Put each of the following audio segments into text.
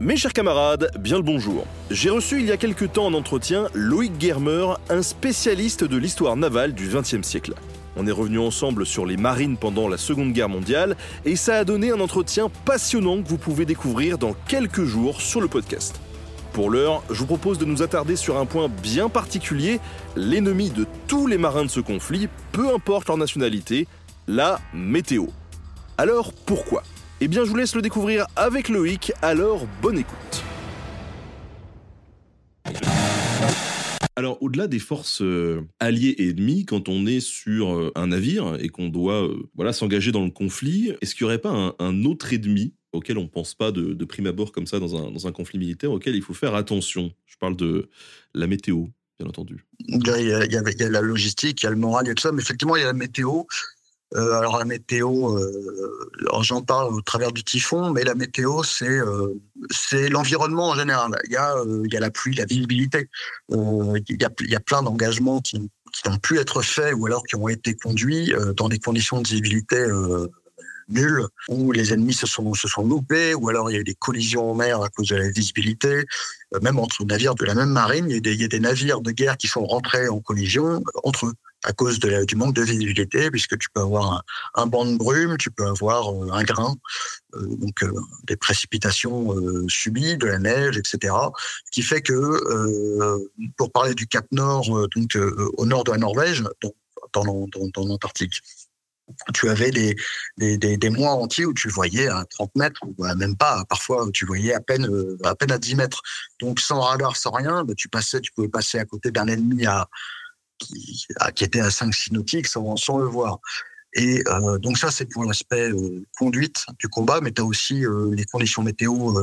Mes chers camarades, bien le bonjour. J'ai reçu il y a quelques temps en entretien Loïc Germer, un spécialiste de l'histoire navale du XXe siècle. On est revenu ensemble sur les marines pendant la Seconde Guerre mondiale et ça a donné un entretien passionnant que vous pouvez découvrir dans quelques jours sur le podcast. Pour l'heure, je vous propose de nous attarder sur un point bien particulier, l'ennemi de tous les marins de ce conflit, peu importe leur nationalité, la météo. Alors pourquoi? Eh bien je vous laisse le découvrir avec Loïc, alors bonne écoute. Alors, au-delà des forces euh, alliées et ennemies, quand on est sur euh, un navire et qu'on doit euh, voilà, s'engager dans le conflit, est-ce qu'il n'y aurait pas un, un, autre ennemi auquel on ne pense pas de, de, prime abord comme ça dans un, dans un, conflit militaire, auquel il faut faire attention? Je parle de la météo, bien entendu. Il y, a, il, y a, il y a, la logistique, il y a le moral, il y a tout ça, mais effectivement, il y a la météo. Euh, alors la météo, euh, j'en parle au travers du typhon, mais la météo, c'est euh, l'environnement en général. Il y a il y a la pluie, la visibilité. il y a il y a plein d'engagements qui qui n'ont pu être faits ou alors qui ont été conduits dans des conditions de visibilité nulles, où les ennemis se sont se sont loupés, ou alors il y a eu des collisions en mer à cause de la visibilité, même entre navires de la même marine, il y a des, il y a des navires de guerre qui sont rentrés en collision entre eux à cause du manque de visibilité, puisque tu peux avoir un, banc de brume, tu peux avoir euh, un grain, euh, donc euh, des précipitations subies, de la neige, etc. Ce qui fait que, pour parler du Cap Nord, donc au nord de la Norvège, dans, dans, l'Antarctique, tu avais des, des, des, mois entiers où tu voyais à 30 mètres, ou même pas, parfois tu voyais à peine, à peine à 10 mètres. Donc sans radar, sans rien, bah, tu passais, tu pouvais passer à côté d'un ennemi à, qui, qui était à 5 nautiques sans, le voir. Et euh, donc ça, c'est pour l'aspect euh, conduite du combat, mais tu as aussi euh, les conditions météo,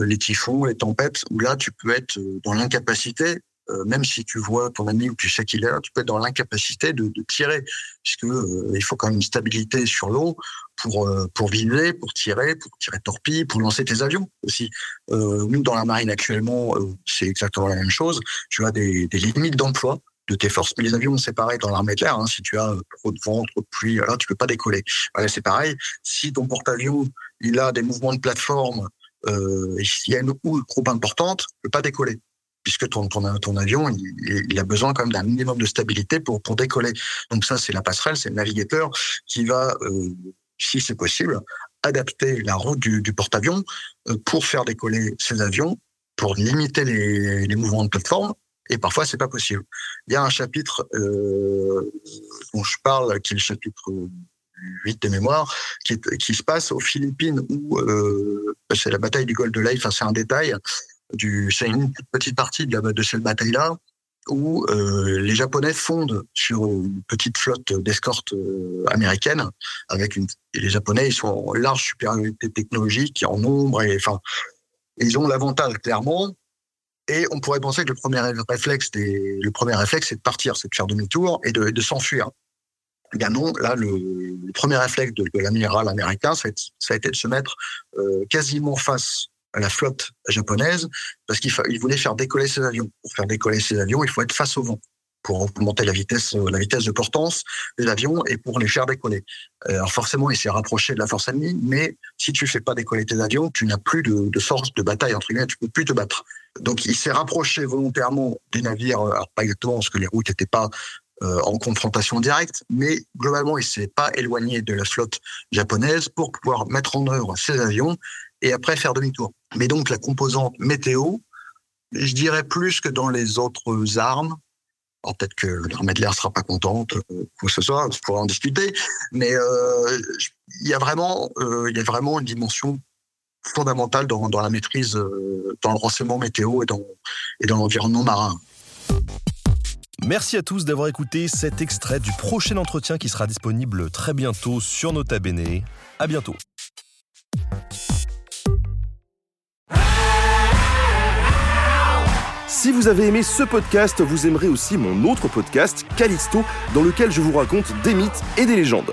les typhons, les tempêtes, où là, tu peux être dans l'incapacité, même si tu vois ton ami ou tu sais qu'il est là, tu peux être dans l'incapacité de, de, tirer, puisque il faut quand même une stabilité sur l'eau pour pour viser, pour tirer, pour tirer torpille, pour lancer tes avions aussi. nous, dans la marine actuellement, c'est exactement la même chose. Tu as des limites d'emploi de tes forces. Mais les avions, c'est pareil dans l'armée de l'air. Hein. Si tu as trop de vent, trop de pluie, alors tu peux pas décoller. Voilà, c'est pareil. Si ton porte-avions, il a des mouvements de plateforme, euh, s'il y a une houle trop importante, tu peux pas décoller. Puisque ton, ton, ton avion, il, il, a besoin quand même d'un minimum de stabilité pour, pour décoller. Donc ça, c'est la passerelle, c'est le navigateur qui va, euh, si c'est possible, adapter la route du, du porte-avions euh, pour faire décoller ses avions, pour limiter les, les mouvements de plateforme et parfois c'est pas possible. Il y a un chapitre euh, dont je parle, qui est le chapitre 8 de mémoire, qui, se passe aux Philippines où euh, c'est la bataille du Golfe de Leyte, enfin c'est un détail, c'est une petite partie de, cette bataille-là, où euh, les Japonais fondent sur une petite flotte d'escorte américaine, avec et les Japonais ils sont en large supériorité technologique, en nombre, et ils ont l'avantage clairement et on pourrait penser que le premier réflexe, des, le premier réflexe, c'est de partir, c'est de faire demi-tour et de, de s'enfuir. Eh bien non, là, le, le premier réflexe de, de l'amiral américain, ça a, été, ça a, été, de se mettre euh, quasiment face à la flotte japonaise, parce qu'il il voulait faire décoller ses avions. Pour faire décoller ses avions, il faut être face au vent pour augmenter la vitesse, la vitesse de portance des avions et pour les faire décoller. Euh, alors forcément, il s'est rapproché de la force ennemie, mais si tu fais pas décoller tes avions, tu n'as plus de, de, force de bataille entre guillemets, tu peux plus te battre. Donc il s'est rapproché volontairement des navires, alors pas exactement parce que les routes n'étaient pas euh, en confrontation directe, mais globalement il s'est pas éloigné de la flotte japonaise pour pouvoir mettre en œuvre ses avions et après faire demi-tour. Mais donc la composante météo, je dirais plus que dans les autres armes, alors peut-être que l'armée de l'air sera pas contente, euh, quoi que ce soit, je pourrais en discuter, mais euh, il y euh, y a vraiment une dimension fondamentale dans, dans la maîtrise, euh, dans le renseignement météo et dans, et dans l'environnement marin. Merci à tous d'avoir écouté cet extrait du prochain entretien qui sera disponible très bientôt sur Nota Bene. À bientôt. Si vous avez aimé ce podcast, vous aimerez aussi mon autre podcast, Callisto, dans lequel je vous raconte des mythes et des légendes.